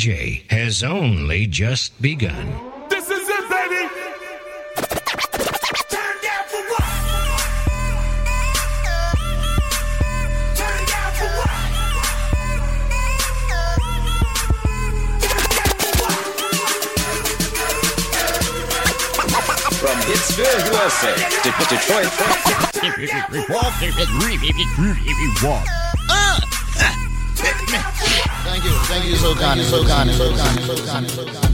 DJ has only just begun. This is it, baby! Turn down for what? Turn down for what? From Pittsburgh, USA, to Detroit, Detroit. Thank you so kindly, so kindly, so kindly, so kindly, so kindly.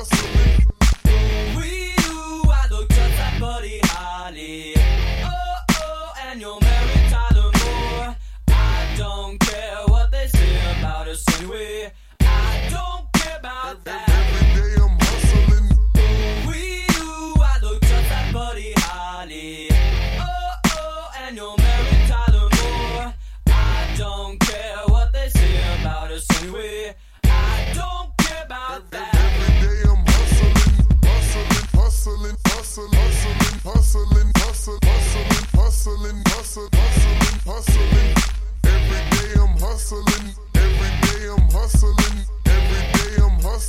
We you, I buddy Holly. Oh, oh, and you'll. I don't care what they say about us anyway. I don't care about that.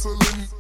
hustling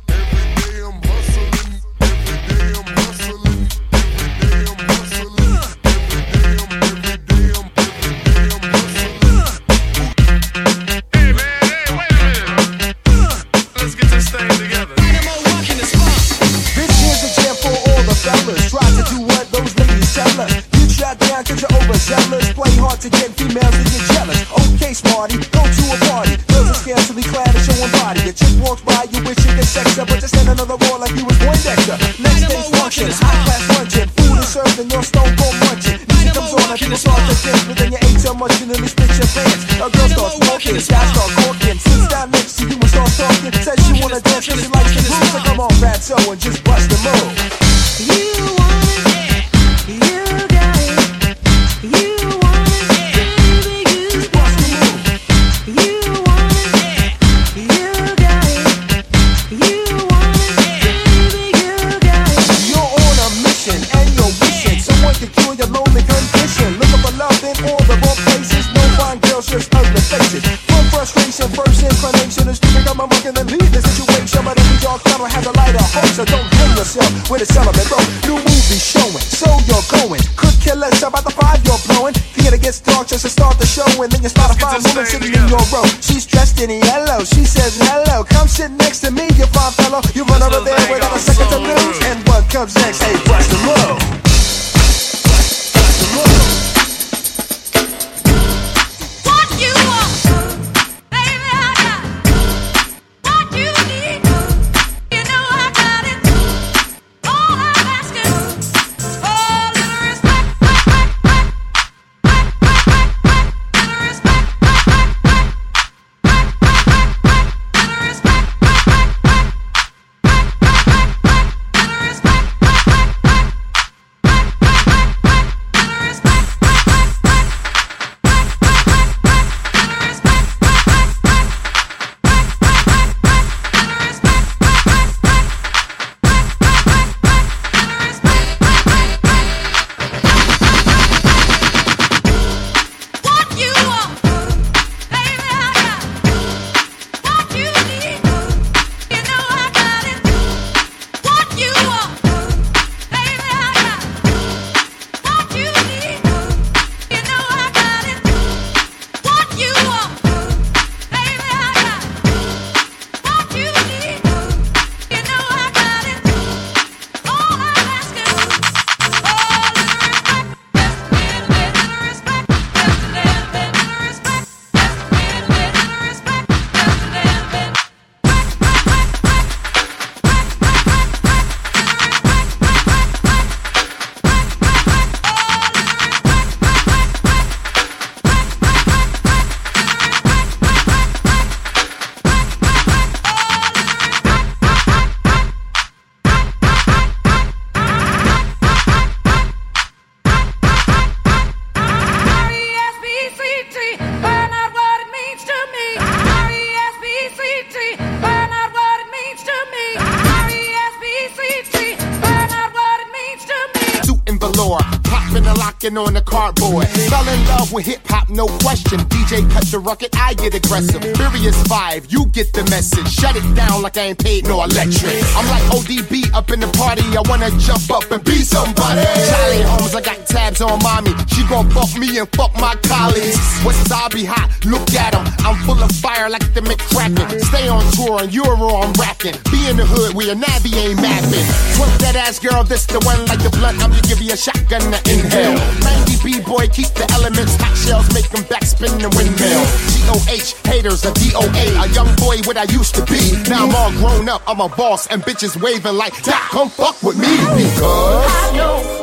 the record, I get aggressive. Furious five, you get the message. Shut it down like I ain't paid no electric. I'm like ODB up in the party. I wanna jump up and be somebody. Charlie Holmes, I got tabs on mommy. She gon' fuck me and fuck my colleagues. Wasabi hot, look at. I'm full of fire like the McCracken. Stay on tour and Euro, I'm racking. Be in the hood where your nabby ain't mapping. Twerk that ass girl, this the one like the blunt. I'm gonna give you a shotgun to inhale. Mangy B-boy, keep the elements. Hot shells make them backspin the windmill. G-O-H, haters, a D-O-A. A young boy what I used to be. Now I'm all grown up, I'm a boss. And bitches waving like, that come fuck with me. Because... I know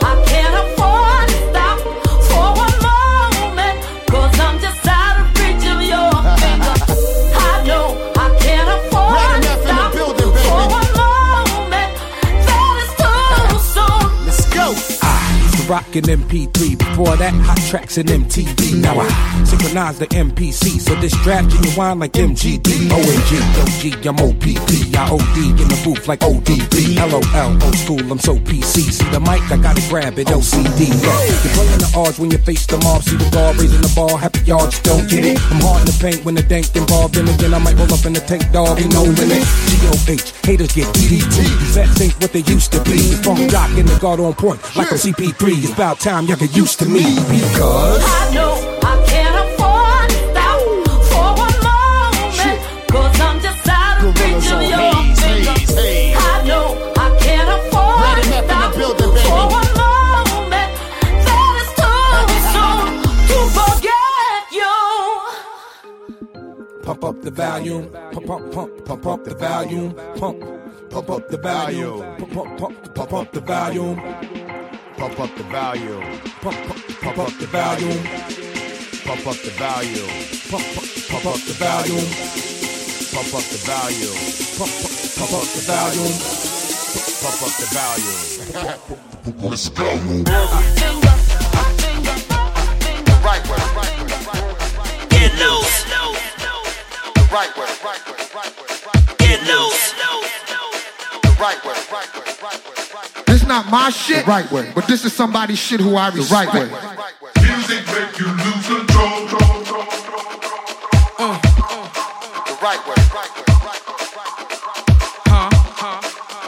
an MP3. Before that, hot tracks and MTV. Now I synchronize the MPC. So this draft genuine like MGD. OMG, OG, I'm OPP. I OD in the booth like ODB. LOL, old school, I'm so PC. See the mic, I gotta grab it, OCD. You're playing the odds when you face the mob. See the guard raising the ball, happy y'all don't get it. I'm hard in the paint when the dank involved. Then again, I might roll up in the tank dog, ain't no limit. GOH, haters get DDT. Vets ain't what they used to be. The funk jock in the guard on point, like a CP3. It's about time y'all get used to me. Because. I know I can't afford to stop for one moment. Cause I'm just out of reach of your haze, finger. haze, haze. I know I can't afford to enough in the stop for one moment. That is too soon to forget you. Pump up the volume, pump, pump, pump, pump up the volume, pump, pump up the volume, pump, pump, pump, pump up the volume, Pump up the volume. pump, pump, pump up the volume, Pump up the volume. pump, pump, pump up the volume, Pump up the volume. pump, pump, pump up the volume. Pump up the volume. Let's go. Right way, right way, right way. Get loose, The right way, right way, right way, right way. get loose. The right way, right way, This not my shit, the right way, but this is somebody's shit who I respect. right way. Right way. Music make you lose control. Uh. The right way, right way, right way, right way, right way.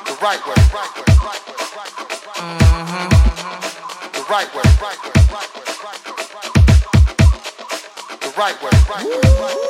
The right way, right way, right way, right way, right way. The right way, right way, right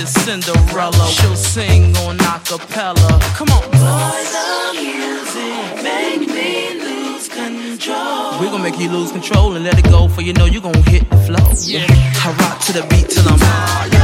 princess Cinderella. She'll sing on acapella. Come on. Boy, the music make me lose control. We're gonna make you lose control and let it go, for you know you're gonna hit the flow. Yeah. I rock to the beat till I'm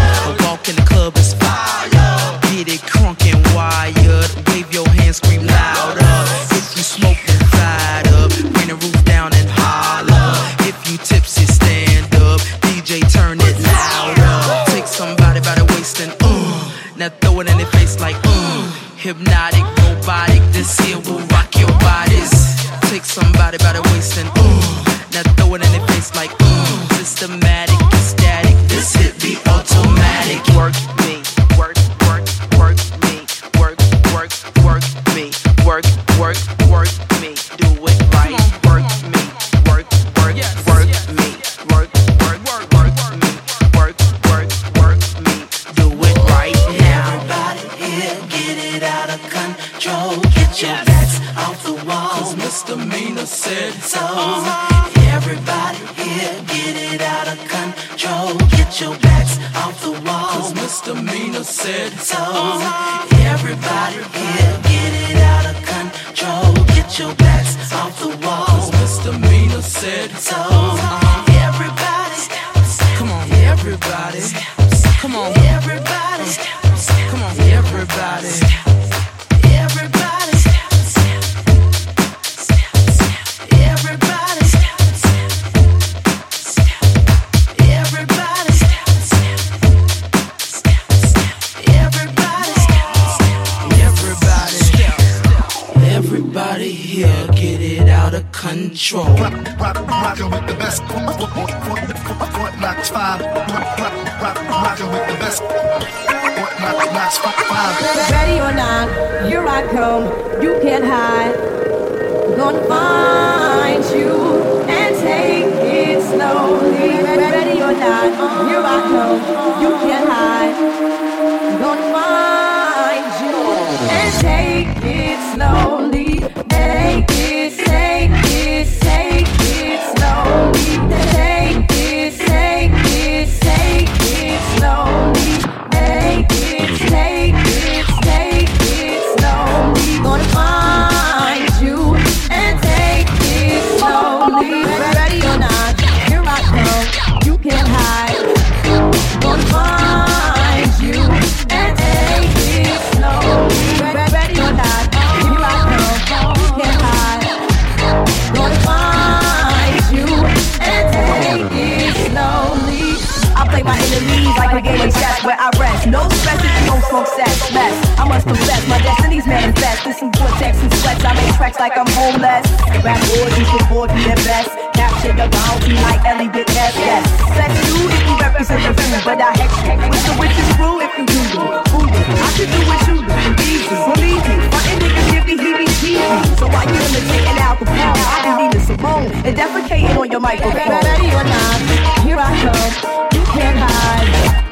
smoke I must confess, my destiny's manifest. With some vortex and sweats, I make tracks like I'm homeless. Rap orgies before the best. Capture the bounty like Eliot Ness. Yes. Flex you if you represent the food, but I hex you. With the witches brew if you do do. I should do what you do. Easy. Believe me, my niggas give me heebie-jeebies. So while you imitating Al Capone, I be Nina Simone and defecating on your microphone. Ready or not, here I come. You can't hide.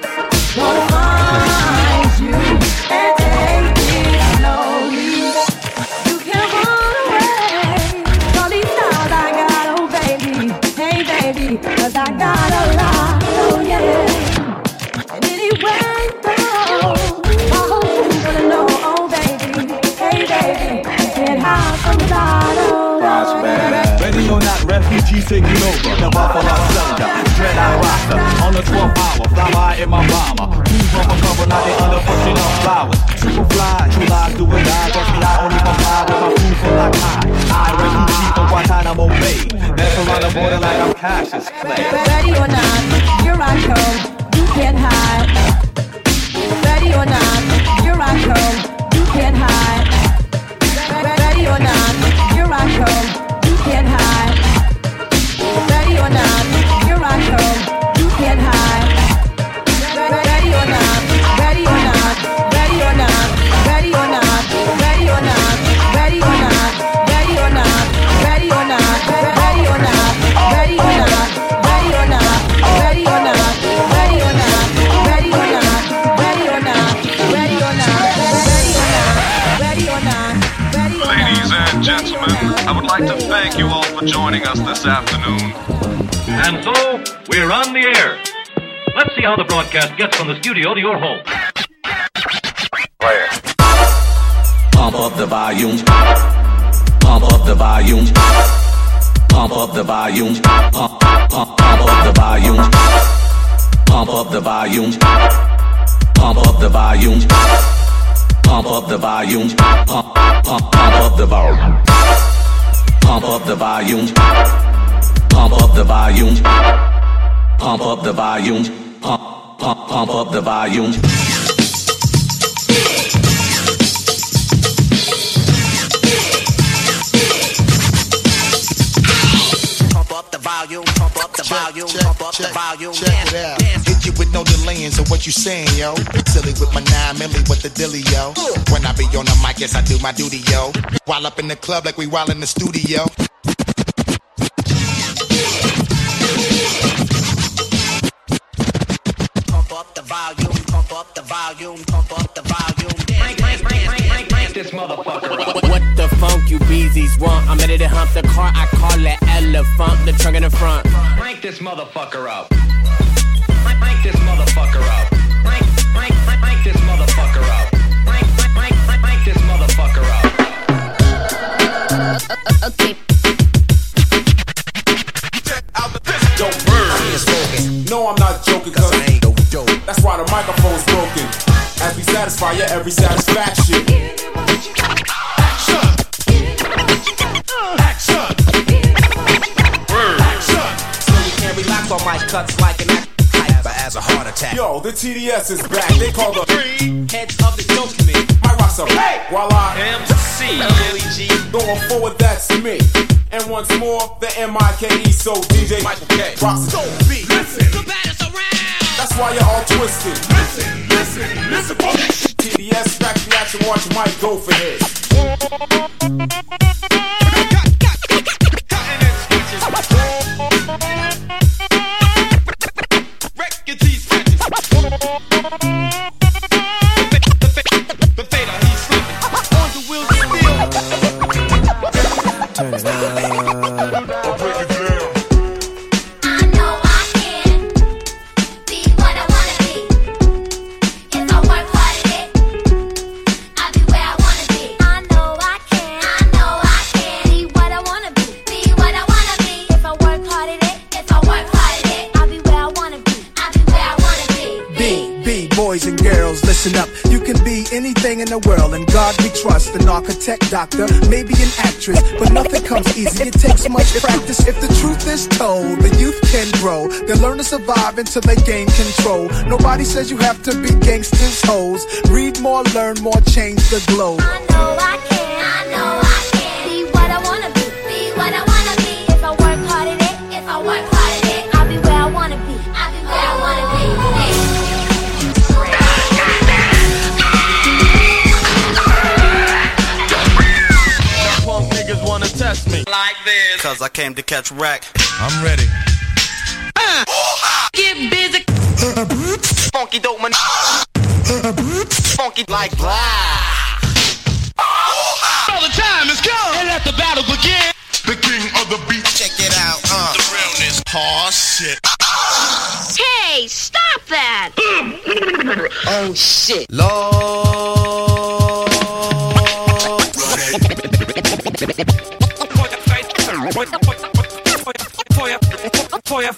Gonna find taking over. The Buffalo Soldier, Dread Rasta. On the 12th hour, fly by in my bomber. Two bumper cover, now they under pushing flowers. Fly, true lies do die. I only with my food for like high. I from Guantanamo Bay. Around the border like I'm Cassius Clay. Ready or not, here I come. You can't hide. Ready or not, here I come. You can't hide. Ready or not, here I come. You can't hide. Ladies and gentlemen, I would like to thank you all for joining us this afternoon. And so, we're on the air. Let's see how the broadcast gets from the studio to your home. Pump up the volume. Pump up the volume. Pump up the volume. Pump, pump, pump up the volume. Pump up the volume. Pump up the volume. Pump up the volume. Pump, pump, pump up the volume. Pump up the volume. Pump up the volume. Pump up the volume. Pump, pump, pump up the volume. Pump up the volume, up the volume, pump up the volume. Check. Hit you with no delaying, so what you saying, yo? Silly with my nine milli, what the dilly, yo? When I be on the mic, yes, I do my duty, yo. While up in the club like we while in the studio. Pump up the volume, pump up the volume, pump up the volume. Crank, crank, crank, crank, crank, crank this this motherfucker up. What the funk you beezies want? I'm ready to hump the car, I call it elephant, the trunk in the front. Crank this motherfucker up. Crank, crank this motherfucker up. Crank, crank, crank, crank this motherfucker up. Crank, crank, crank, crank, crank this motherfucker up. Okay. Don't burn. No, I'm not joking, cause I ain't no dope. That's why the microphone's broken. As we satisfy your every satisfaction. Can't on my cuts like an act. Hyper as a heart attack. Yo, the TDS is back. They call the three Heads of the dopamine. My rocks are hey! while I MC G. Going forward, that's me. And once more, the M-I-K-E, so DJ Michael K. Rocks the beat. Listen. That's why you're all twisted. Listen, listen, listen. TDS, back reaction, watch Mike go for his. In God we trust. An architect, doctor, maybe an actress, but nothing comes easy. It takes much practice. If the truth is told, the youth can grow. They learn to survive until they gain control. Nobody says you have to be gangsters, hoes. Read more, learn more, change the globe. Punk Like this. Cause I came to catch wreck. I'm ready. Get busy. Funky dope man. Funky like blah. All the time is gone. And let the battle begin. The king of the beat. Check it out. Uh. The realness. Aw, shit. Hey, stop that! Oh shit. Feuer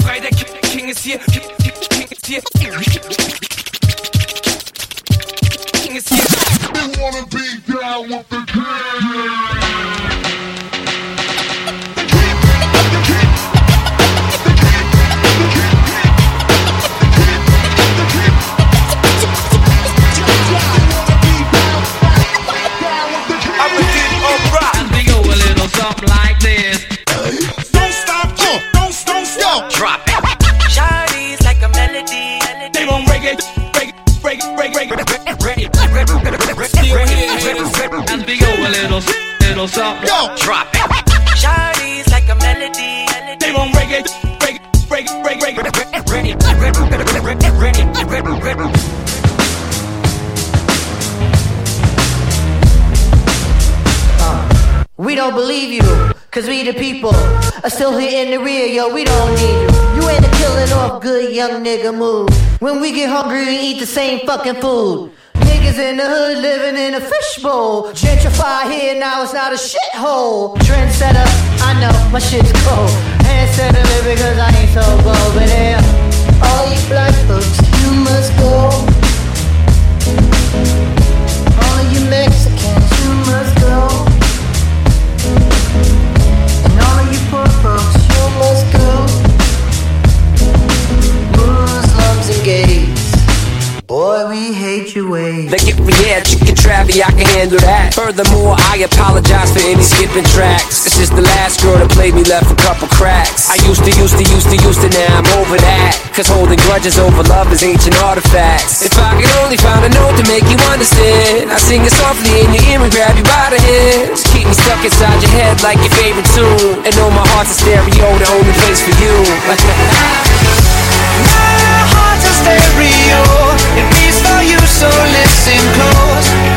frei, der King, ist hier. King, ist hier. King ist hier. Wanna be down with the king. Something like and we a little, little something. Yo, drop it. Shawty's like a melody. They want reggae, reggae, reggae, reggae, reggae, reggae, reggae, reggae. We don't believe you, cause we the people are still here in the rear, yo, we don't need you. You ain't a killing off good young nigga move. When we get hungry, we eat the same fucking food. Niggas in the hood living in a fishbowl. Gentrify here, now it's not a shithole. Trendsetter, I know, my shit's cold. Handsetter live Furthermore, I apologize for any skipping tracks. This is the last girl that played me, left a couple cracks. I used to, used to, used to, used to, now I'm over that. Cause holding grudges over love is ancient artifacts. If I could only find a note to make you understand, I sing it softly in your ear and grab you by the hands. Keep me stuck inside your head like your favorite tune. And know my heart's a stereo, the only place for you. My heart's a stereo. It beats for you, so listen close.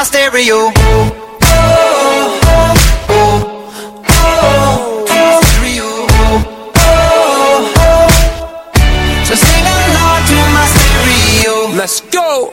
My stereo. Let's go.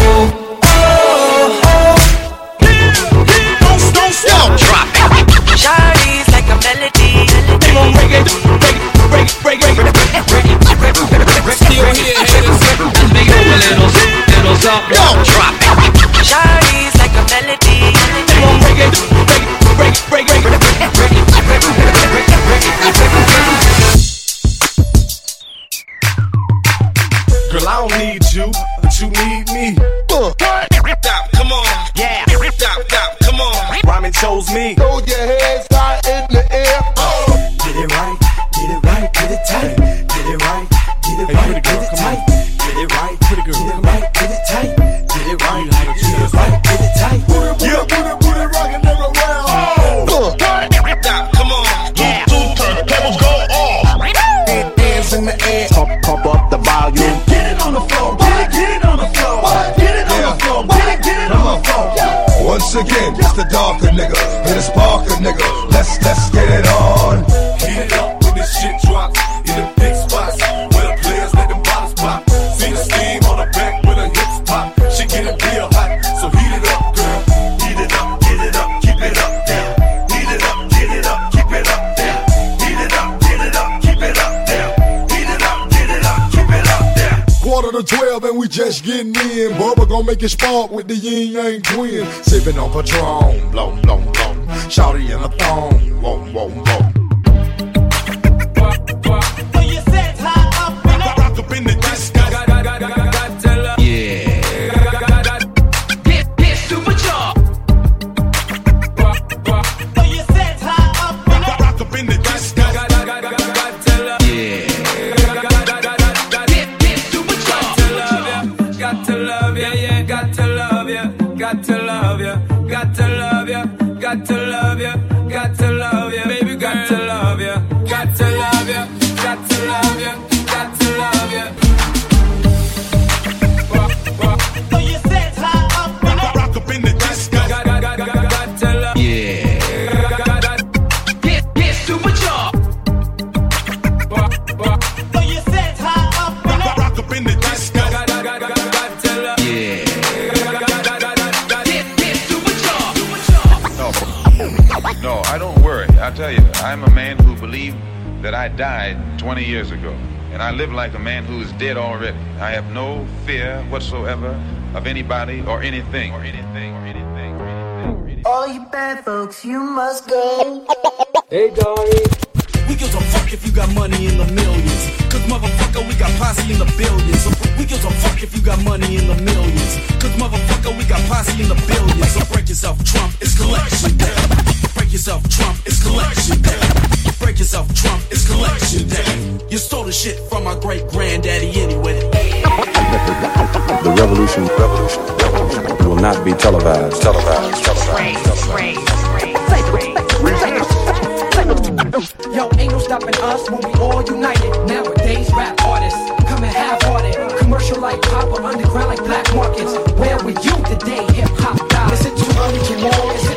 Shawty's like a melody. They gon' break it, break it, break it, break it, break it, break it, break it. Still here, haters. Let's make it a little, little something. Drop it. Shawty's like a melody. They gon' break it, break it, break it, break it, break it, break it, break it, break it, break it, break it. Girl, I don't need you, but you need me. Stop, chose me. Throw your hands high Again, it's the darker nigga, and it's Parker nigga. Make it spark with the yin yang twin. Sipping on Patron, blow, blow, blow. Shouty in a thong, whoa, whoa, whoa. 20 years ago, and I live like a man who is dead already. I have no fear whatsoever of anybody or anything or anything or anything. Or anything. All you bad folks, you must go. Hey, Dory. We give a fuck if you got money in the millions. Cause motherfucker, we got posse in the billions. So we give a fuck if you got money in the millions. Cause motherfucker, we got posse in the billions. So break yourself, Trump, it's collection day. Break yourself, Trump, it's collection day. Break yourself, Trump, it's collection day. You stole the shit from my great granddaddy anyway. The revolution, revolution, revolution will not be televised. Televised. Televised. Yo, ain't no stopping us when we all united. Nowadays, rap artists coming half-hearted, commercial like pop or underground like black markets. Where were you the day hip hop died? Is it too early to mourn?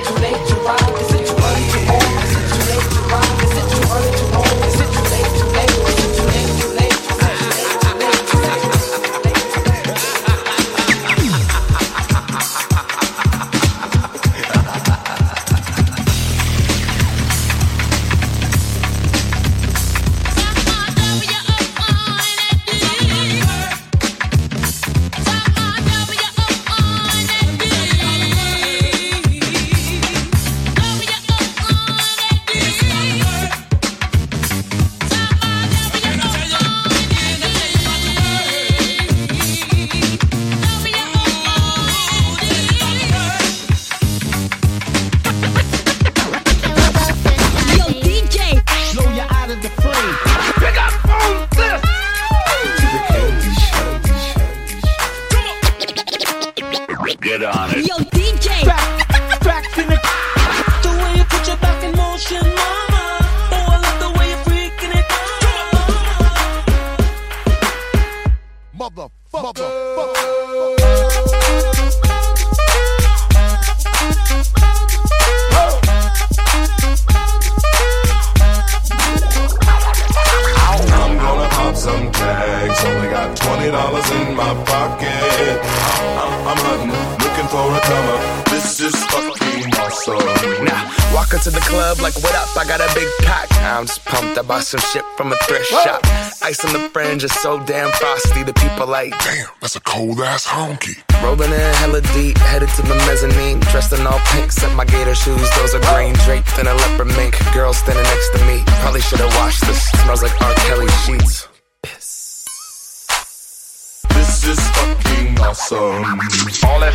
Some shit from a thrift shop. Ice on the fringe is so damn frosty. The people like, damn, that's a cold ass honky. Rolling in hella deep, headed to the mezzanine. Dressed in all pink, set my gator shoes. Those are green draped in a leopard mink. Girl standing next to me. Probably should have washed this. Smells like R. Kelly sheets. This is fucking awesome. All that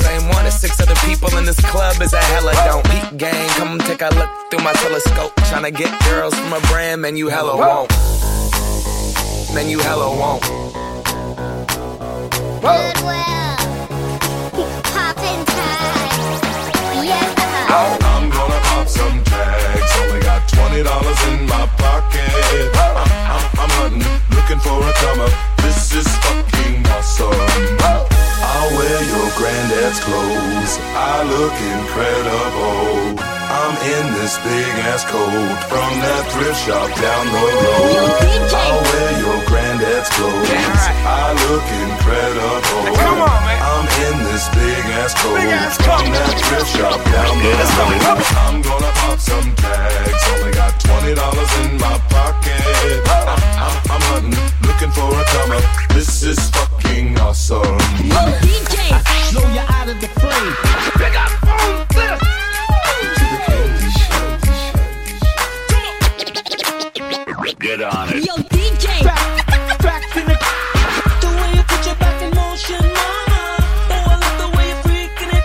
same one as six other people in this club is a hella don't. Peak gang, come take a look through my telescope. Tryna get girls from a brand, man, you hella won't. Man, you hella won't. Goodwill, poppin' tags, yeah. I'm gonna pop some tags. Only got twenty dollars in my pocket. I'm, I'm, I'm hunting, looking for a come up. This is fucking awesome. I'll wear your granddad's clothes. I look incredible. I'm in this big ass coat from that thrift shop down the road. I'll wear your granddad's clothes. I look incredible. I'm in this big ass coat from that thrift shop down the road. I'm gonna pop some tags. Only got twenty dollars in my pocket. I'm, I'm, I'm hunting, looking for a come up. This is fucking awesome. DJ, blow you out of the frame. Pick up Get on it. Yo, DJ. Back, back in the. The way you put your back in motion, mama. Oh, I love the way you're freaking it.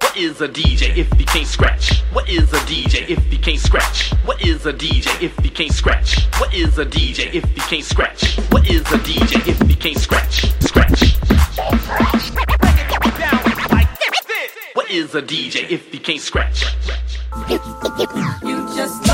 What is a DJ if he can't scratch? What is a DJ if he can't scratch? What is a DJ if he can't scratch? What is a DJ if he can't scratch? What is a DJ if he can't scratch? Scratch. Is a DJ if he can't scratch? You just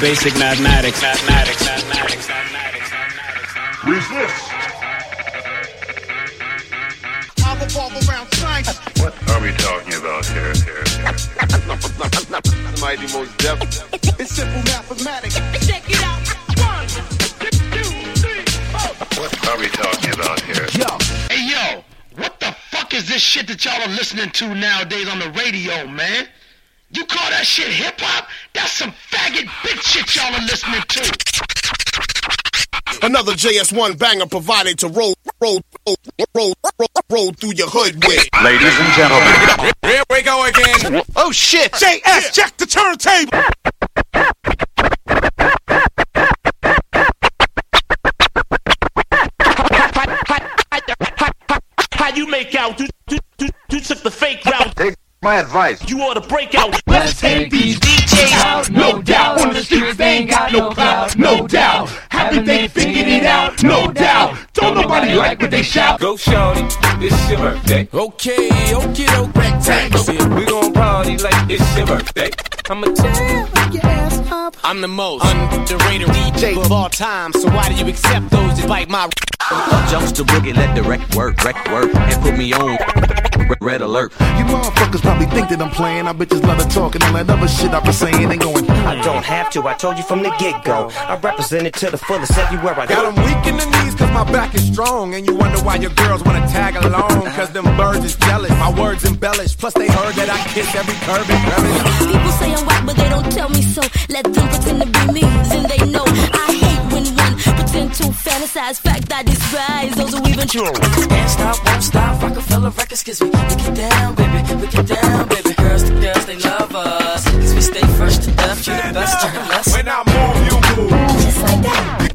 basic mathematics, mathematics, mathematics, mathematics. Resist. I'll revolve around science. What are we talking about here? here, Mighty Mos Def. It's simple mathematics. Check it out. One, two, three, four. What are we talking about here? Yo, hey yo, what the fuck is this shit that y'all are listening to nowadays on the radio, man? You call that shit hip hop? That's some faggot bitch shit y'all are listening to. Another JS1 banger provided to roll, roll, roll, roll, roll, roll through your hood with. Ladies and gentlemen. Here we go again. Oh shit. JS, check the turntable. How you make out? You, you, you, you took the fake route. Take my advice. You ought to break out. Let's take these DJs out, no doubt. On the streets they ain't got no clout, no doubt. Haven't they figured it out, no doubt. Don't nobody like what they shout. Go shorty, it's your birthday. Okay, okay, no rectangle. We gon' party like it's your birthday. I'ma tell your. I'm the most underrated DJ of all time, so why do you accept those that bite my Jumps the boogie, let the wreck work, wreck work, and put me on red alert. You motherfuckers probably think that I'm playing. I bitches love to talk and all that other shit I've been saying and going. I don't have to, I told you from the get go. I represent it to the fullest everywhere I Got go. them weak in the knees cause my back is strong. And you wonder why your girls wanna tag along. Cause them birds is jealous, my words embellish. Plus they heard that I kiss every curve and crevice. People say I'm but they don't tell me so. Let them pretend to be me, then they know. I hate when one pretend to fantasize. Fact I despise those who even true. Can't stop, won't stop. Roc-A-Fella Records gives me. We get down, baby. We get down, baby. Girls the girls, they love us. Cause we stay fresh to death. You the best, you the best. When I move, you move. Just like that.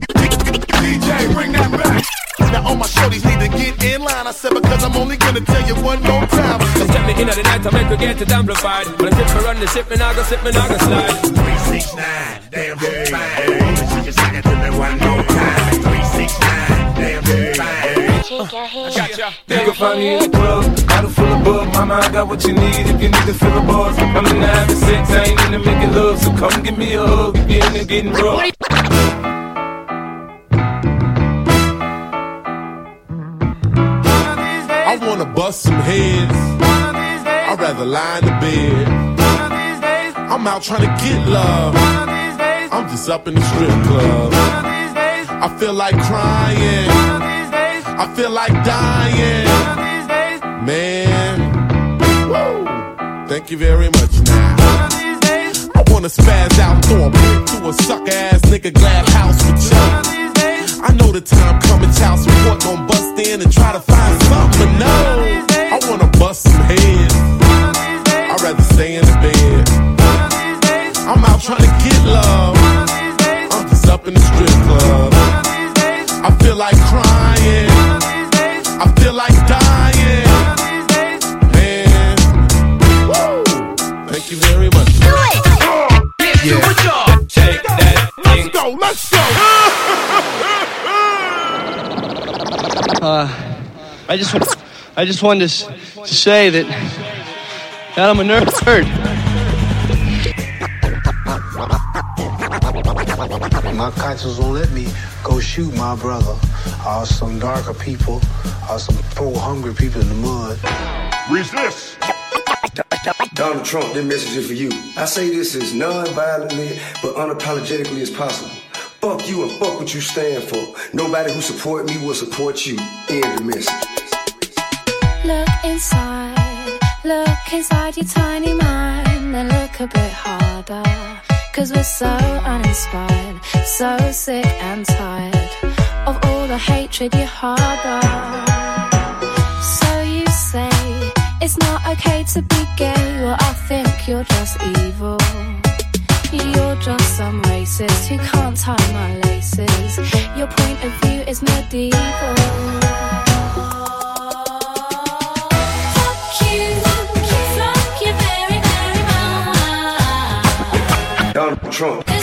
DJ, bring that back. Now all my shorties need to get in line. I said because I'm only gonna tell you one more time. Just step me in at the night to make her get it amplified. When I tip me run the ship, me nah go slip, me nah go slide. 369, damn good fine. She just sang it to me one more time. 369, damn good fine. You can find me in the club, bottle full of bug. Mama, I got what you need if you need to feel a buzz. I'm in the having sex, I ain't into making love. So come give me a hug if you're into getting rough. I wanna bust some heads. I'd rather lie in the bed. I'm out trying to get love. I'm just up in the strip club. I feel like crying. I feel like dying. Man. Whoa. Thank you very much now. I wanna spaz out, throw a brick to a sucker ass nigga glad house with you. I know the time coming, child support gon' bust in and try to find something, but no. I wanna bust some heads. I'd rather stay in the bed. I'm out trying to get love. I'm just up in the strip club. I feel like crying. I feel like dying. Man. Woo. Thank you very much. Do it. Yeah. Take that Let's go, let's go. Uh, I just, I just wanted to, to say that, that I'm a nerd. My conscience won't let me go shoot my brother or some darker people or some poor hungry people in the mud. Resist. Donald Trump, this message is for you. I say this as non-violently but unapologetically as possible. Fuck you and fuck what you stand for. Nobody who support me will support you. End the message. Look inside, look inside your tiny mind, and look a bit harder. Cause we're so uninspired, so sick and tired of all the hatred you harbor. So you say it's not okay to be gay, well, I think you're just evil. You're just some racist who can't tie my laces. Your point of view is medieval. Donald Trump.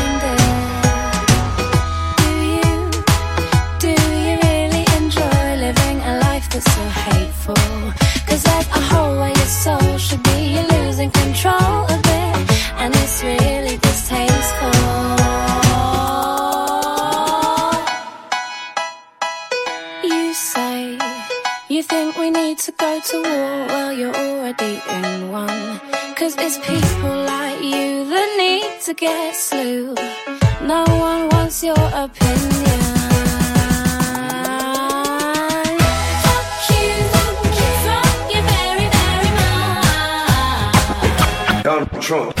you say you think we need to go to war. Well, you're already in one. Cause it's people like you that need to get slew. No one wants your opinion. Donald Trump.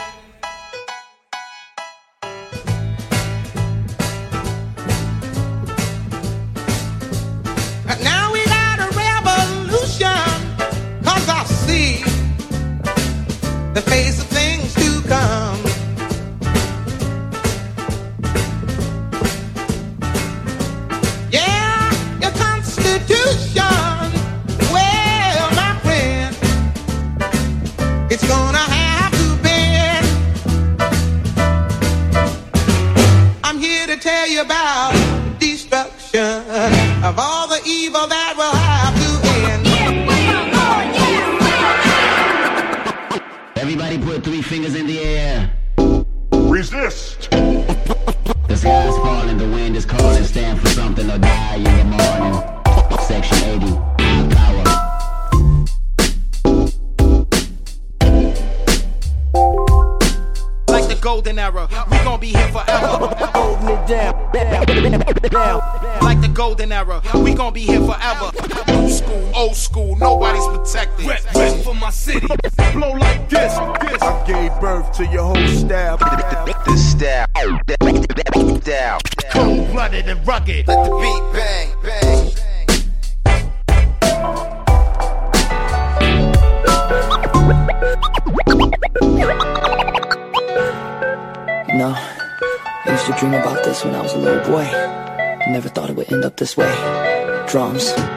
drums.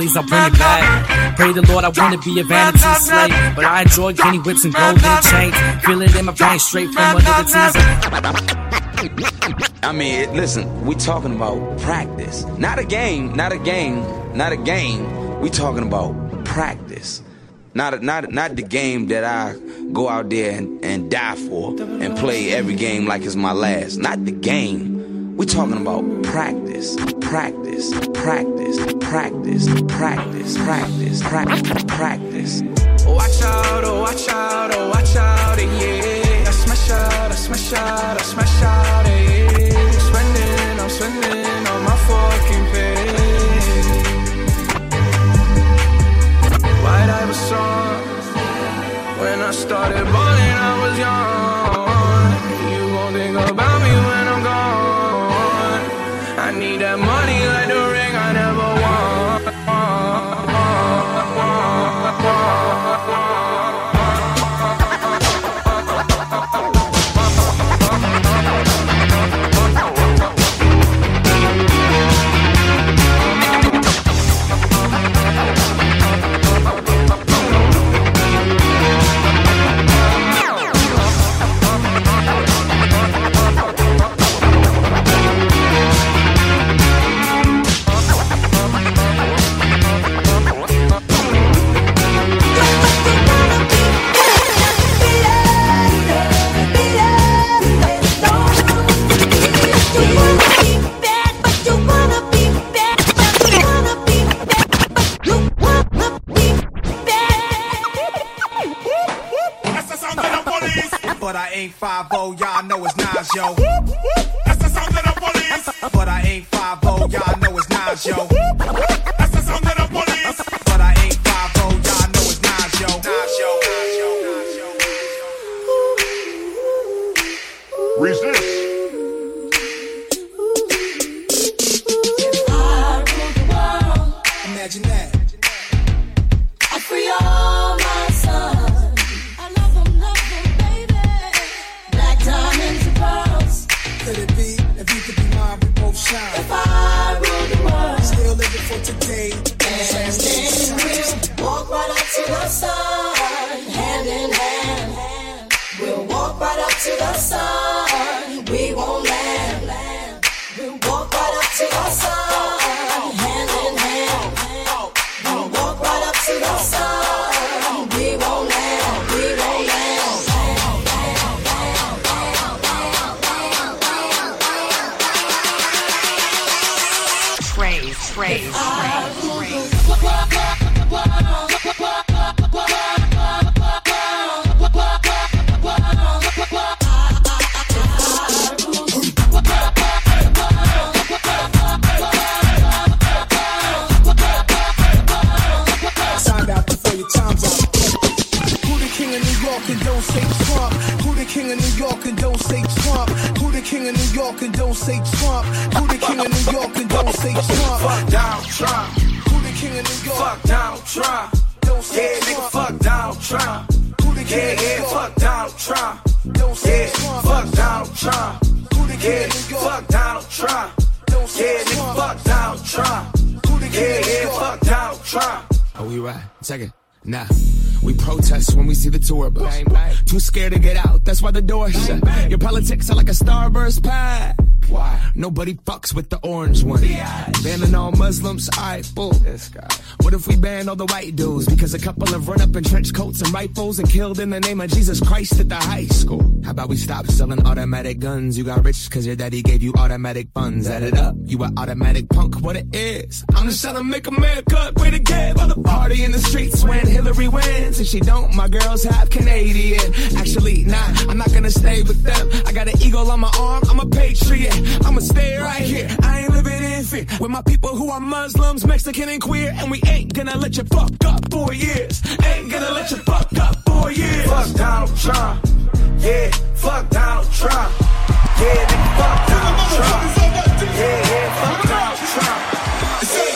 Leaves, I'll bring it back. Pray the Lord, I wanna be a vanity slave. But I enjoy guinea whips and golden chains. Feel it in my veins straight from under the teaser. I mean, listen, we talking about practice. Not a game, not a game, not a game. We talking about practice. Not, not, not the game that I go out there and, and die for and play every game like it's my last. Not the game. We talking about practice, practice, practice, practice, practice, practice, practice, practice. Watch out, oh watch out, oh watch out, eh, yeah. I smash out, I smash out, I smash out, eh, yeah. I'm spending, I'm spending on my fucking pay. White Iver song. When I started balling, I was young. You gon' think about ain't 5 y'all know it's Nas, yo. That's the sound of the police. But I ain't 5 y'all know it's Nas, yo. Your politics are like a starburst pack. Why? Nobody fucks with the orange one. Banning all Muslims, alright, bull. This guy. What if we ban all the white dudes? Because a couple have run up in trench coats and rifles and killed in the name of Jesus Christ at the high school. How about we stop selling automatic guns? You got rich cause your daddy gave you automatic funds. Add it up, you an automatic punk, what it is. I'm just trying to make America great again. By the party in the streets when Hillary wins. And she don't, my girls half Canadian. Actually, nah, I'm not gonna stay with them. I got an eagle on my arm, I'm a patriot. I'ma stay right here. I ain't living. With my people who are Muslims, Mexican, and queer. And we ain't gonna let you fuck up for years. Ain't gonna let you fuck up for years. Fuck Donald Trump. Yeah, fuck Donald Trump. Yeah, nigga, fuck Donald Trump. Yeah, yeah, fuck Donald Trump. Yourself.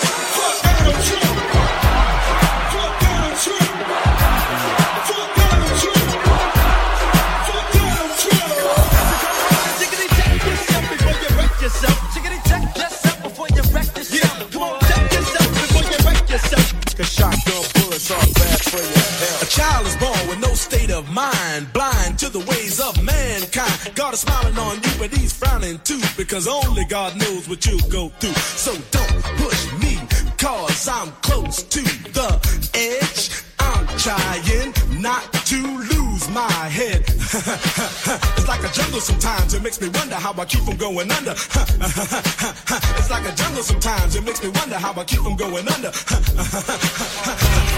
Of mind, blind to the ways of mankind. God is smiling on you, but he's frowning too, because only God knows what you'll go through. So don't push me, cause I'm close to the edge. I'm trying not to lose my head. it's like a jungle sometimes, it makes me wonder how I keep from going under. it's like a jungle sometimes, it makes me wonder how I keep from going under.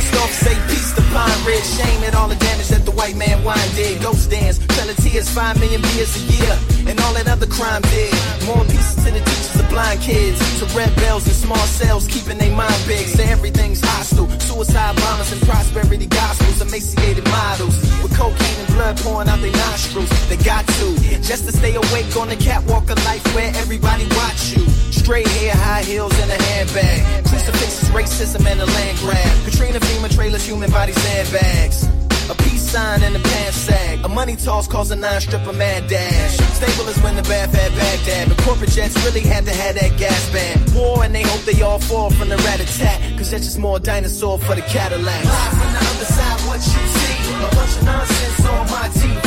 First off, say peace to Pine Ridge. Shame at all the damage that the white man wine did. Ghost dance, selling tears, five million beers a year, and all that other crime did. More pieces to the teachers of blind kids, to red bells and small cells, keeping their mind big. Say everything's hostile. Suicide bombers and prosperity gospels, emaciated models with cocaine and blood pouring out their nostrils. They got to just to stay awake on the catwalk of life where everybody watch you. Straight hair, high heels, and a handbag. Crucifixes, racism, and a land grab. Katrina FEMA trailers, human body sandbags. A peace sign and a pants sag. A money toss cause a nine stripper mad dash. Stable is when the bad had Baghdad. But corporate jets really had to have that gas band. War and they hope they all fall from the rat attack. Cause that's just more dinosaur for the Cadillac. Live from the other side, what you see. A bunch of nonsense on my TV.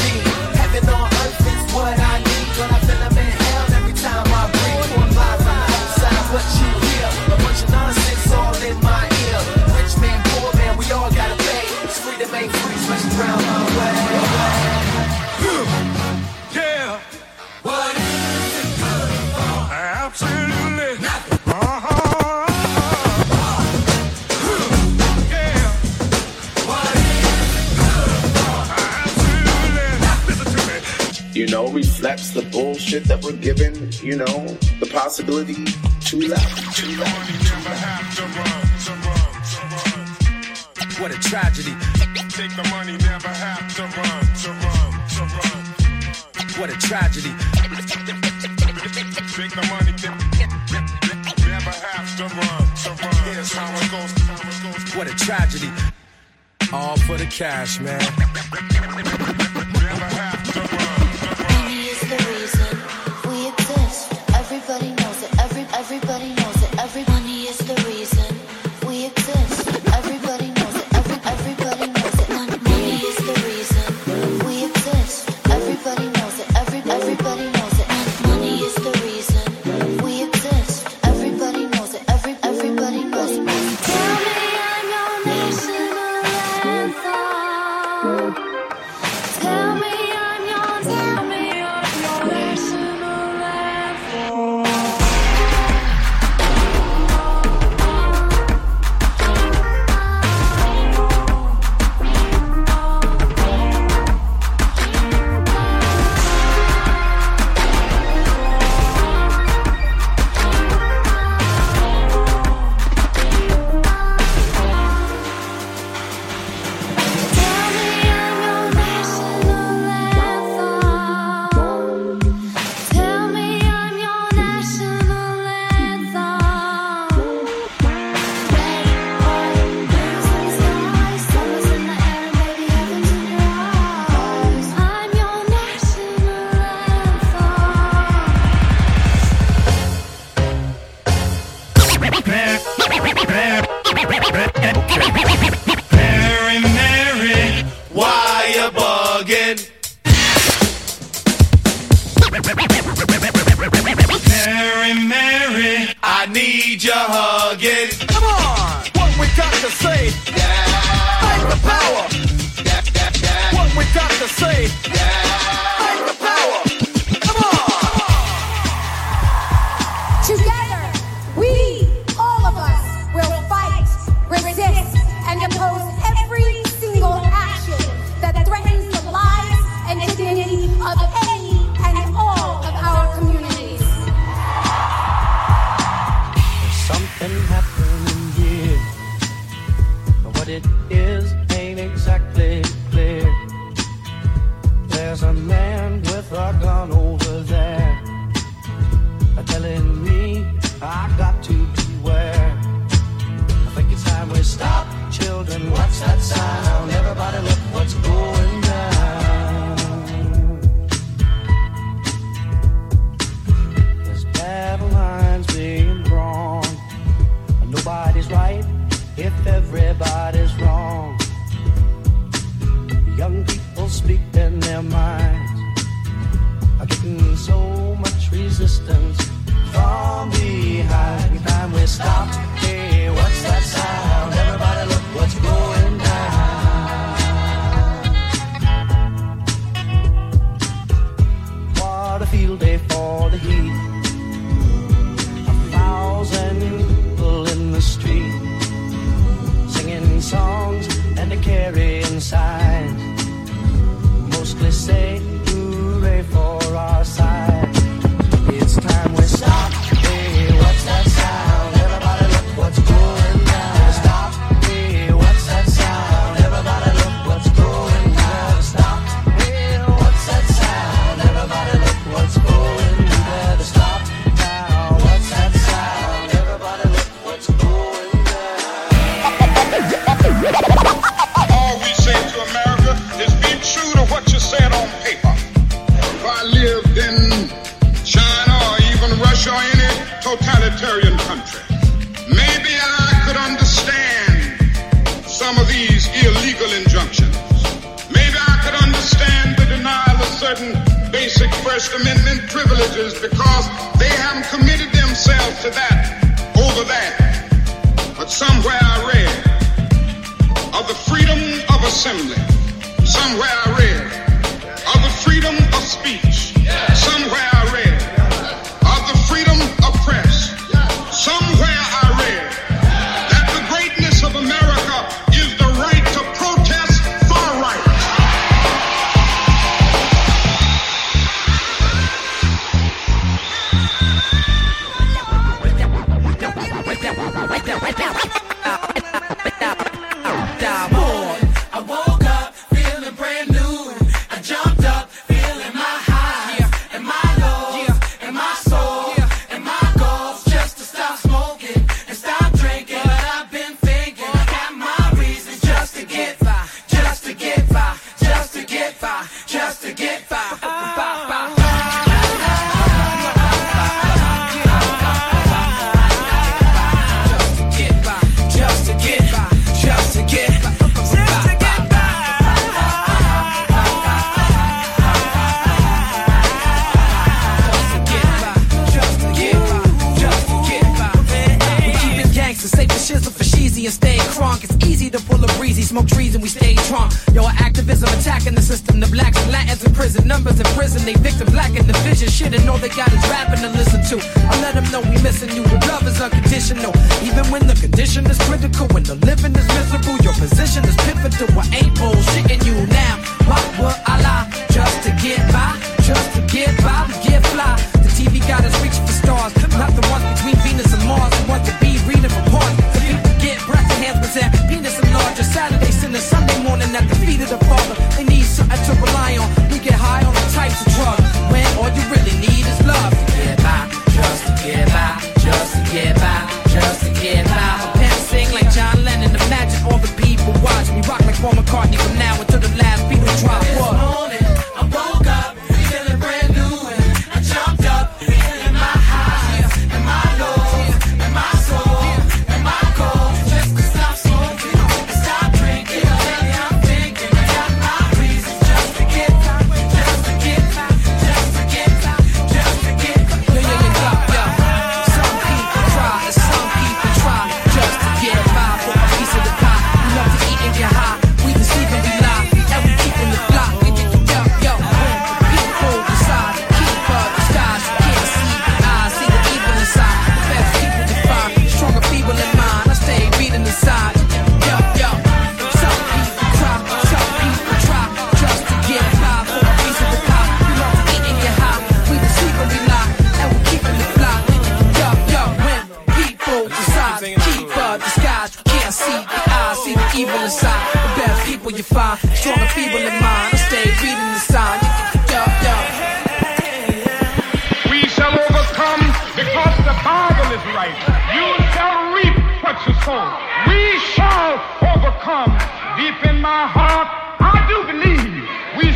Heaven on earth is what I need. But I feel I'm in hell every time I breathe. Live from the other side, what you hear. A bunch of nonsense all in my you know, reflects the bullshit that we're given, you know, the possibility to left. To What a tragedy. Take the money, never have to run, to run, to run. What a tragedy. Take the money, never have to run, to run. Here's how it goes, how it goes. What a tragedy. All for the cash, man.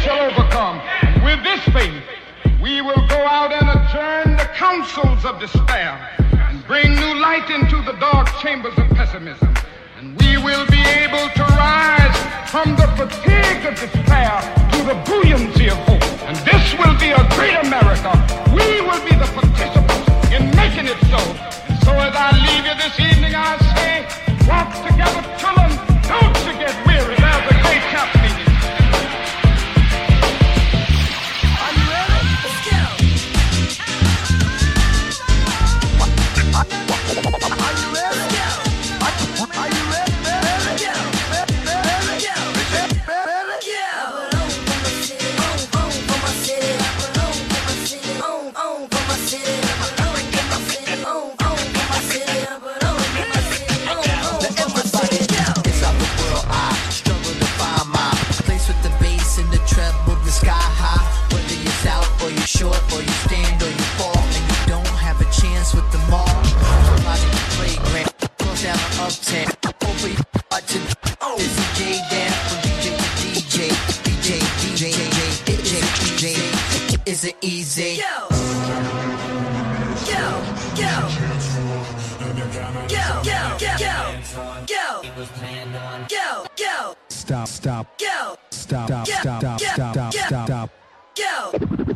shall overcome. With this faith, we will go out and adjourn the councils of despair and bring new light into the dark chambers of pessimism. And we will be able to rise from the fatigue of despair to the buoyancy of hope. And this will be a great America. We will be the participants in making it so. And so as I leave you this evening, I say, walk together, children. out.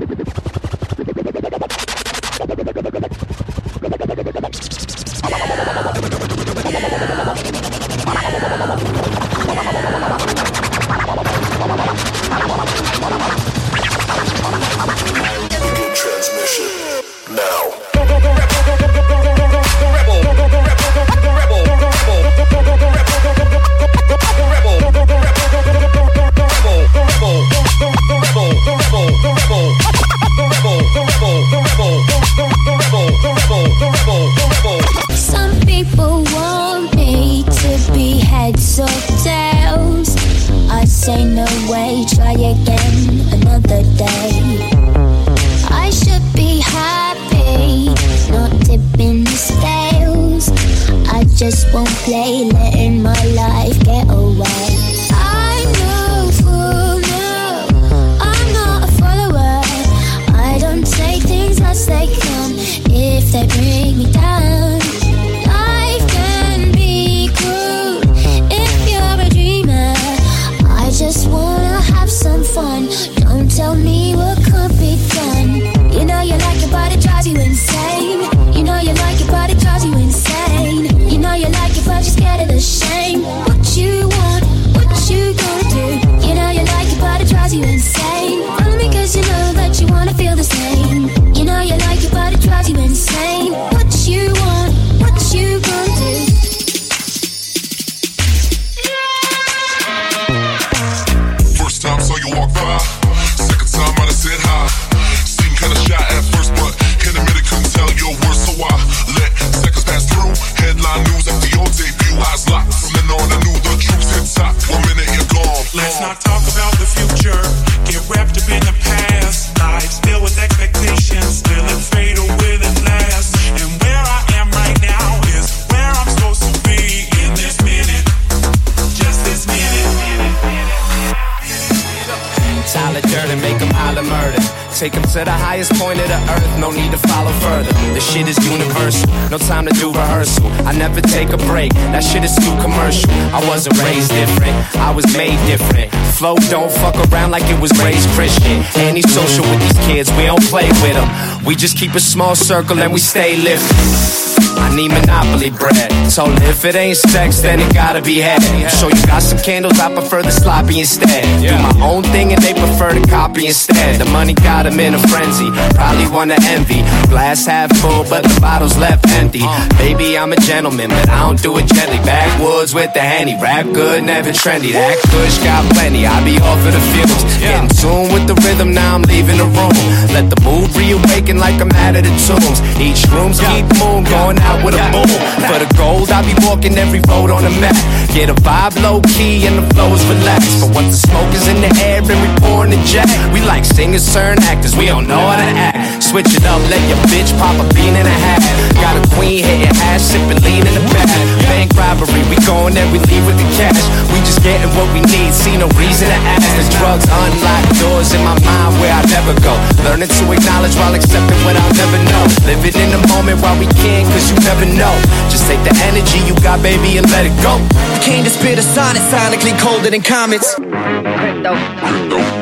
Wasn't raised different, I was made different. Flow don't fuck around like it was raised Christian. Antisocial with these kids, we don't play with them. We just keep a small circle and we stay lifted. I need Monopoly bread. Her if it ain't sex, then it gotta be head. So you got some candles, I prefer the sloppy instead. Do my own thing and they prefer to copy instead. The money got 'em in a frenzy, probably wanna envy. Glass half full, but the bottle's left empty. Baby, I'm a gentleman, but I don't do it gently. Backwoods with the henny, rap good, never trendy. That kush got plenty, I be off of the fumes. Get in tune with the rhythm, now I'm leaving the room. Let the mood reawaken like I'm out of the tombs. Each room's keep moon, going out with a boom. For the gold, I be walking every road on the map. Get a vibe low key and the flow is relaxed. But once the smoke is in the air and we pouring the jack, we like singers turn actors, we don't know how to act. Switch it up, let your bitch pop a bean and a hat. Got a queen hitting ass, sipping lean in the back. Bank robbery, we going there, we leave with the cash. We just getting what we need, see no reason to ask. There's drugs unlock doors in my mind where I never go. Learning to acknowledge while accepting what I'll never know. Living in the moment while we can, cause you never know. Just take the energy you got, baby, and let it go. King to spit a sonnet sonically colder than comets. Crypto,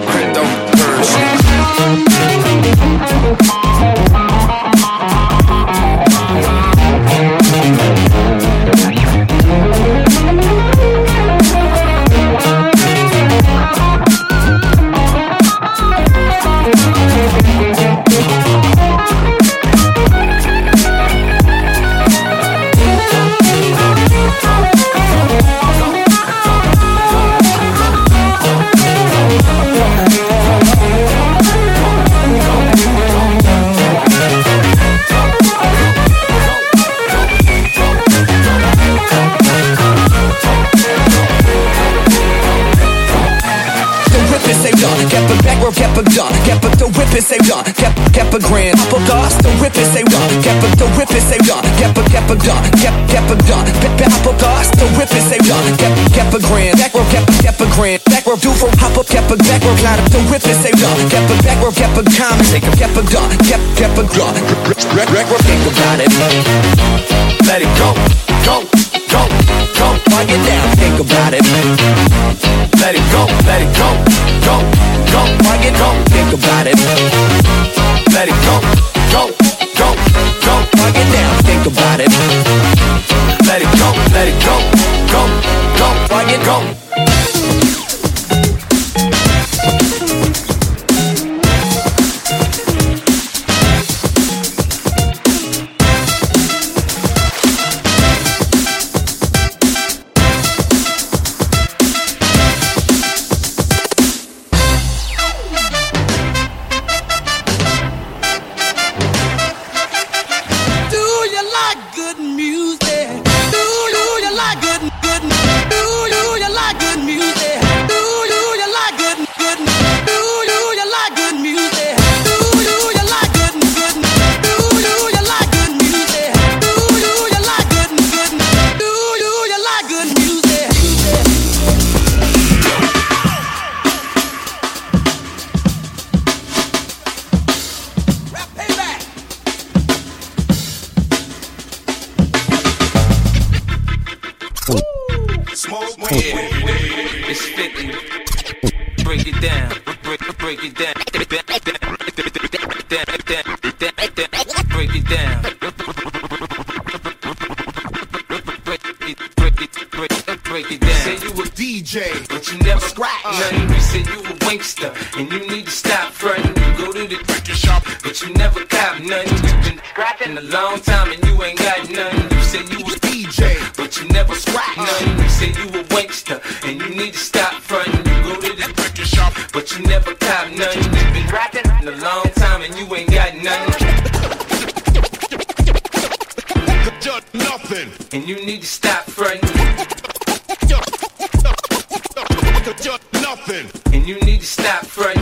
crypto, currency. A back row, kept a gun. Kept kept a gun. Back row, think about it. Let it go, go, go, go. While you're down, think about it. Let it go, let it go, go, go. While you go, think about it. Let it go, go, go, go. While you're down, think about it. Let it go, let it go, go, go. While you go. Cop nothing. You been scratching a long time, and you ain't got nothing. You said you a DJ, but you never scratch nothing. You said you a wankster, and you need to stop fronting. You go to the record shop, but you never cop nothing. You've been scratching a long time, and you ain't got nothing. Just nothing. And you need to stop fronting. Just nothing. And you need to stop fronting.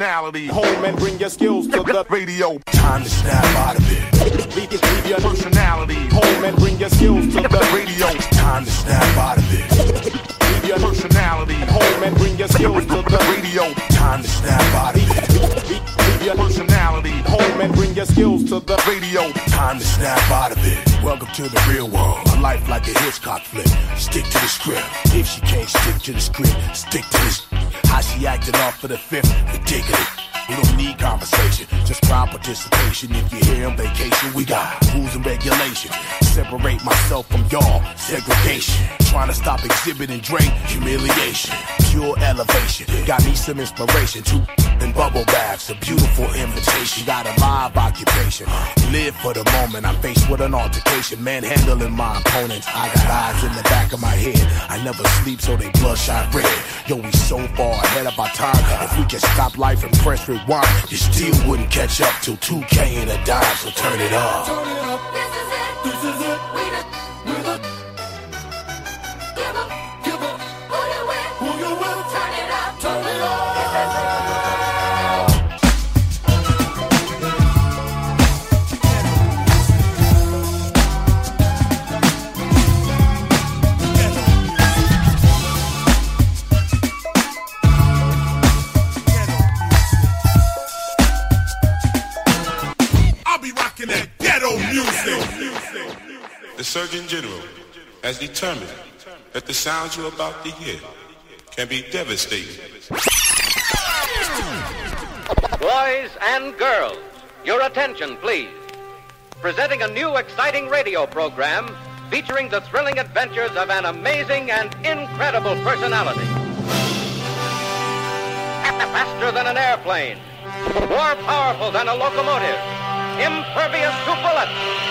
Personality home and bring your skills to the radio. Time to snap out of it. Leave, leave your personality home and bring your skills to the radio. Time to snap out of it. Leave your personality home and bring your skills to the radio. Time to snap out of it. Leave, your personality home and bring your skills to the radio. Time to snap out of it. Welcome to the real world. A life like a Hitchcock flick. Stick to the script. If she can't stick to the script, stick to this. How she acted off for the fifth, ridiculous. We don't need conversation, just crowd participation. If you're here on vacation, we got rules and regulations. Separate myself from y'all, segregation. Trying to stop exhibiting drink, humiliation. Pure elevation, got me some inspiration. Two in bubble baths, a beautiful invitation. Got a live occupation. Live for the moment, I'm faced with an altercation. Manhandling my opponents. I got eyes in the back of my head. I never sleep, so they bloodshot red. Yo, we so far ahead of our time. If we can stop life and press rewind, you still wouldn't catch up till 2K in a dime, so turn it up. I'll be rocking that ghetto music. The Surgeon General has determined that the sounds you're about to hear can be devastating. Boys and girls, your attention, please. Presenting a new exciting radio program featuring the thrilling adventures of an amazing and incredible personality. Faster than an airplane, more powerful than a locomotive, impervious to bullets.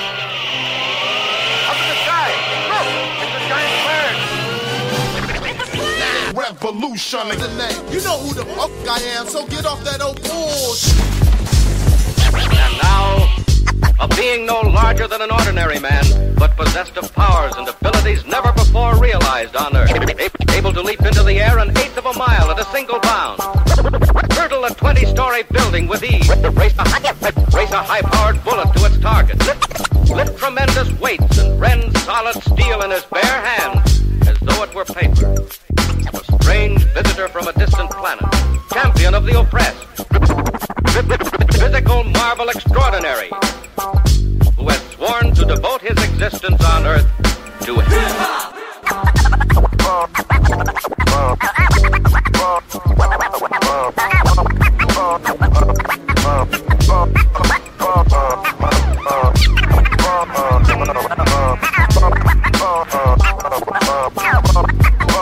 Pollution. You know who the fuck I am, so get off that old bullshit. And now, a being no larger than an ordinary man, but possessed of powers and abilities never before realized on Earth. Able to leap into the air an eighth of a mile at a single bound. Hurdle a 20-story building with ease. Race a, race a high-powered bullet to its target. Lift, lift tremendous weights and rend solid steel in his bare hands as though it were paper. Strange visitor from a distant planet. Champion of the oppressed. Physical marvel extraordinary who has sworn to devote his existence on Earth to hip hop.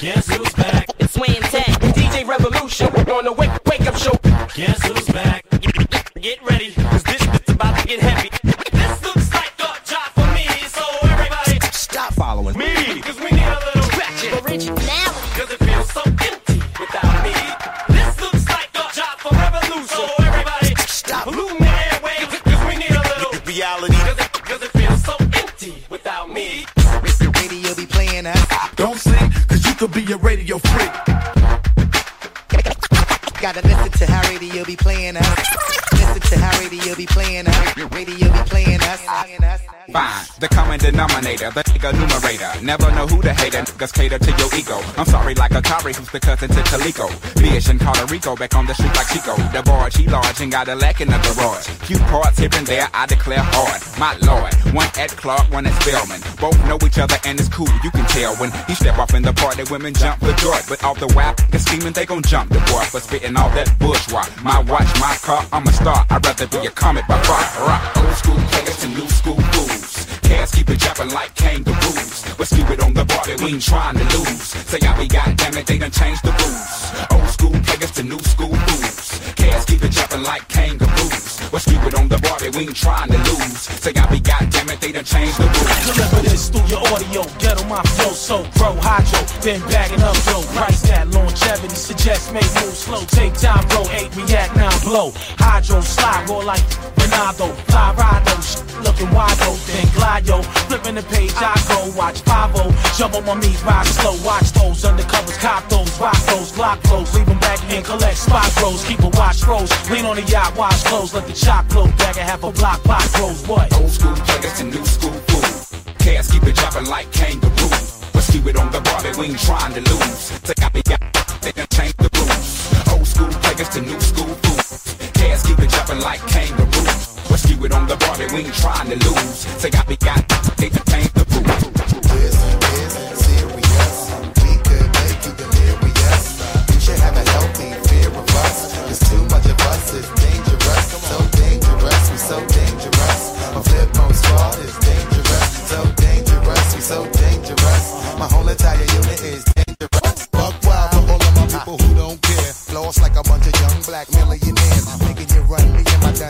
Guess who's back? It's Swing Tech, DJ Revolution We're on the wake wake up show. Guess who's the common denominator, the nigga numerator. Never know who the hater niggas cater to your ego. I'm sorry, like Atari, who's the cousin to Calico. Fish in Puerto Rico, back on the street like Chico. The barge, he large and got a lack in the garage. Few parts here and there, I declare hard. My lord, one at Clark, one at Spelman. Both know each other and it's cool, you can tell when he step off in the party, women jump for joy. But off the wap, niggas scheming, they gon' jump the boy for spitting all that bourgeois. My watch, my car, I'm a star. I'd rather be a comet by far. Rock, old school players to new school. Keep it jumping like kangaroos. Let's keep on the that we ain't trying to lose. Say I be goddamn it, they done changed the rules. Old school players to new school fools. Cats keep it jumping like kangaroos. Let's keep on the that we ain't trying to lose. Say I be goddamn it, they done changed the rules. Deliver this through your audio. Get on my flow, so grow hydro. Then bagging up dough. Price that longevity. Suggest make move slow. Take time, bro. Eight react now blow. Hydro slide, roll like Ronaldo. Fly rido, sh- looking wide Then glide yo. Flipping the page, I go. Watch 5 Jump on my knees, ride slow. Watch those undercovers, cop those. Rock those, block those. Leave them back and collect spot bros. Keep a watch froze. Lean on the yacht, wash clothes. Let the chop flow. Bag and half a block, pot grows. What? Old school players to new school fools. Cats keep it jumping like kangaroos. Let's it on the bar we ain't trying to lose. Say I be got, they done changed the rules. Old school players to new school fools. Cats keep it jumping like kangaroos. Let's it on the bar we ain't trying to lose. Say I be got, they done changed the.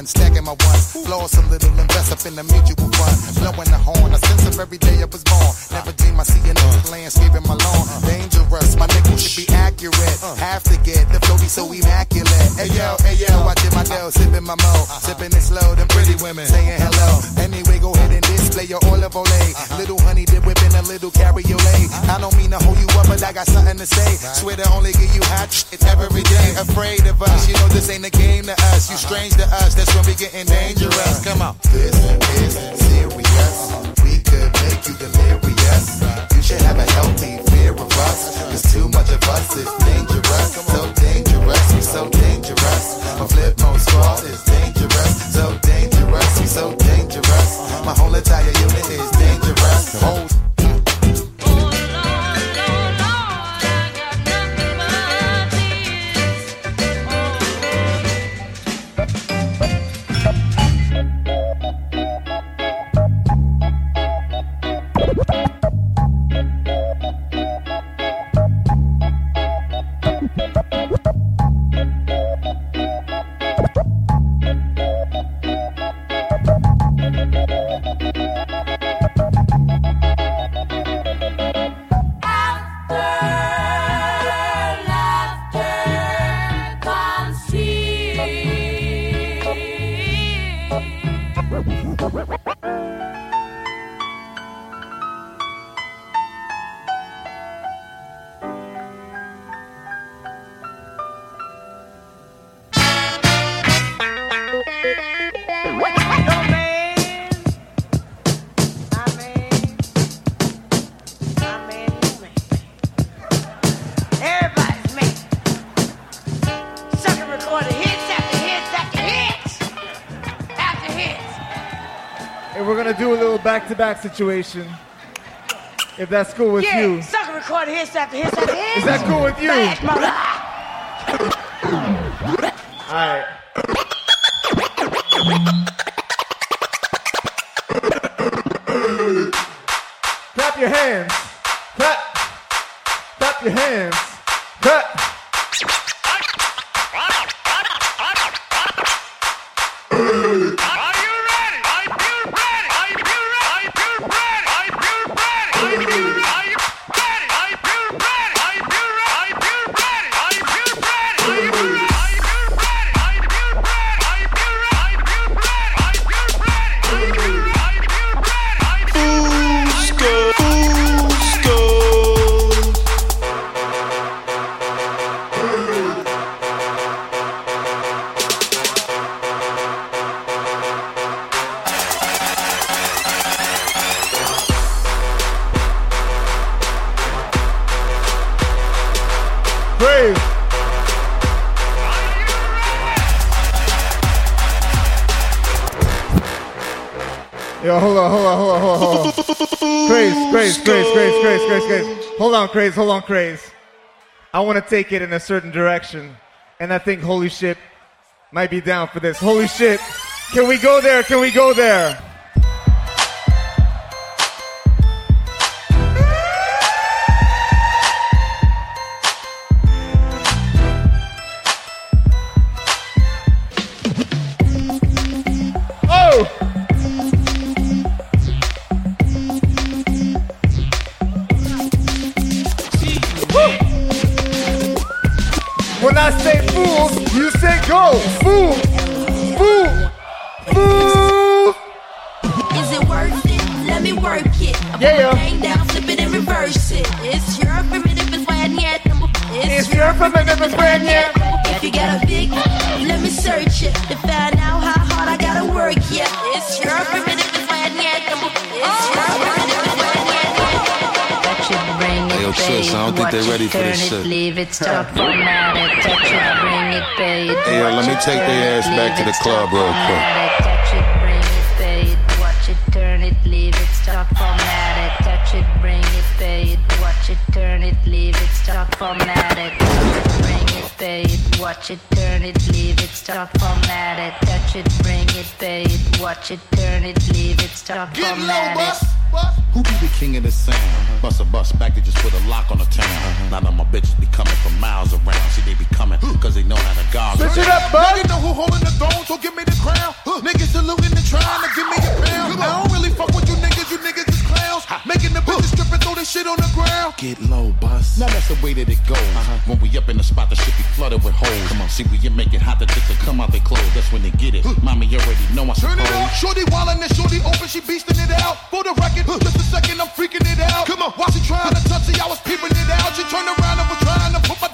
Done stacking my ones. Floss a little, invest up in the mutual fund. Blowing the horn, I sense of every day I was born. Never dream I see a nigga landscaping my lawn. Dangerous, my nigga should be accurate. Uh. Have to get the flow be so immaculate. Hey yo, hey yo, I my sipping my mo, sipping it slow. Them pretty women saying hello. Anyway, go ahead and display your Oil of Olay. Little honey dip whipping a little cabriolet. I don't mean to hold you up, but I got something to say. Swear to only give you hot shit every day. Afraid of us, you know this ain't a game to us. You strange to us, that's when we getting dangerous. Come on. This is serious. We could make you delirious. You should have a healthy fear of us. Cause too much of us is dangerous. So dangerous, we so dangerous. My Flipmode Squad is dangerous. So dangerous, we so dangerous. My whole entire unit is dangerous. Whole little back-to-back situation. If that's cool with yeah, you. sucker recorded hits after hits after hits. Is that cool with you? Smash mother. Craze, craze, craze, craze, craze. Hold on, craze, hold on, craze. I want to take it in a certain direction, and I think Holy Shit might be down for this. Holy shit. Can we go there? Can we go there? Go. Fool. Fool. Fool. Is it worth it? Let me work it. I Yeah. thing down, flip it and reverse it. It's your primitive is when yet. It's your primitive is when yet. If you got a big, let me search it to I don't think they're ready for this shit. Leave it, stop, format it, touch it, bring it, pay it. Hey, yo, let me take their ass back to the club real quick. Turn it, leave it, stop, format it, touch it, bring it, pay it, watch it, turn it, leave it, stop, Get low, format bus. it. Who be the king of the sound? Bust a bus back to just put a lock on the town. Uh-huh. Now that my bitches be coming from miles around. See, they be coming because they know how to guard. Switch it up, bud. Niggas know who holding the throne, so give me the crown. Huh. Niggas saluting and trying to give me a pound. I don't really fuck with you niggas, you niggas is clowns. Making the bitches strip and throw this shit on the ground. Get low, bus. Now that's the way that it goes. Uh-huh. When we up in the spot, the shit be flooded with holes. Come on, see, we you make it hot, the chicks will come out they clothes. That's when they get it. Mommy you already know I Turn it suppose. up, shorty wildin' and shorty open, she beastin' it out. For the record, just a second, I'm freaking it out. Come on, while she trying to touch it, I was peeping it out. She turned around and was trying to put my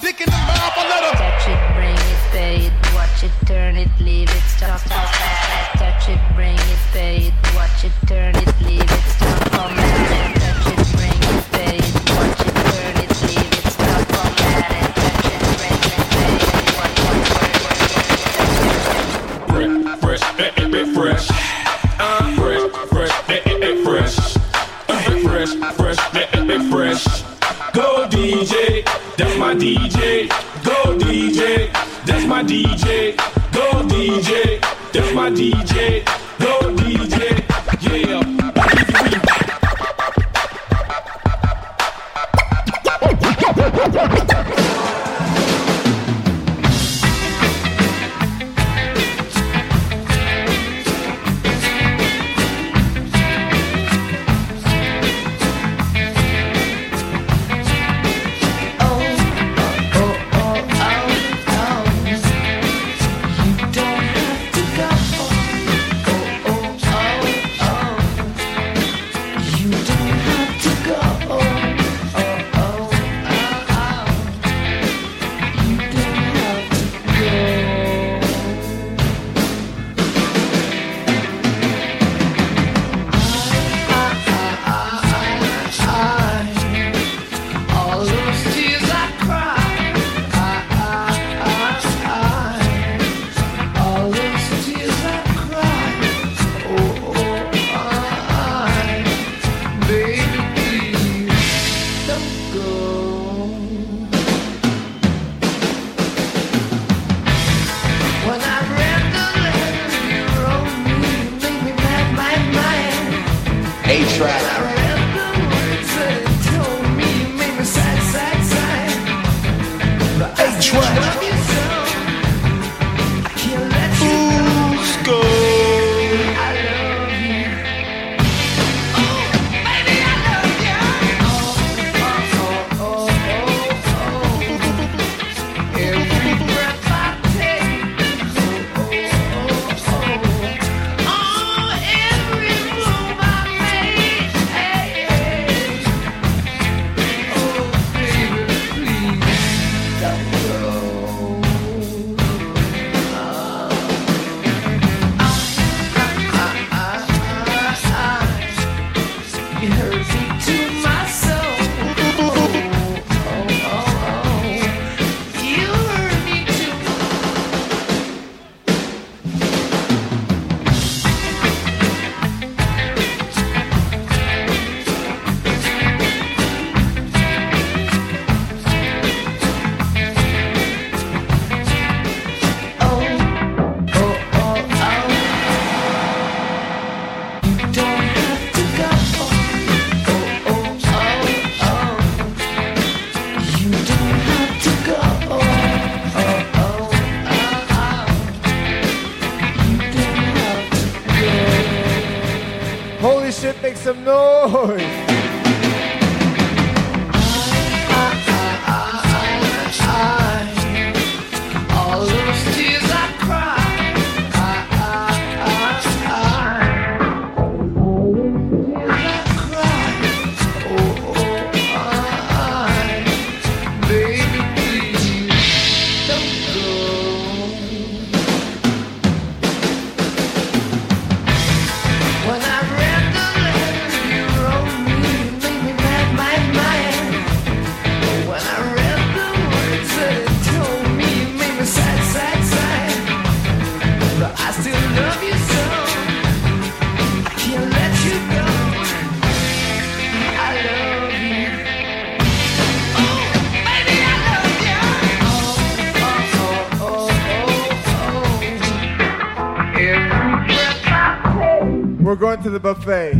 buffet.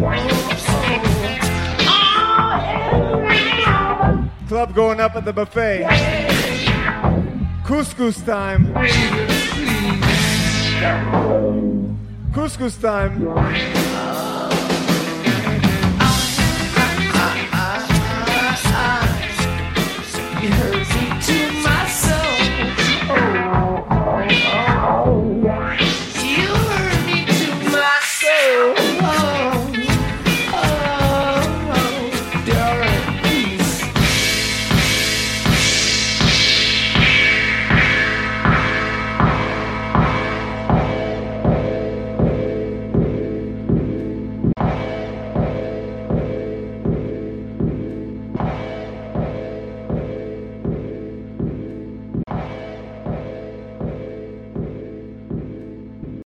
Club going up at the buffet. Couscous time. Couscous time.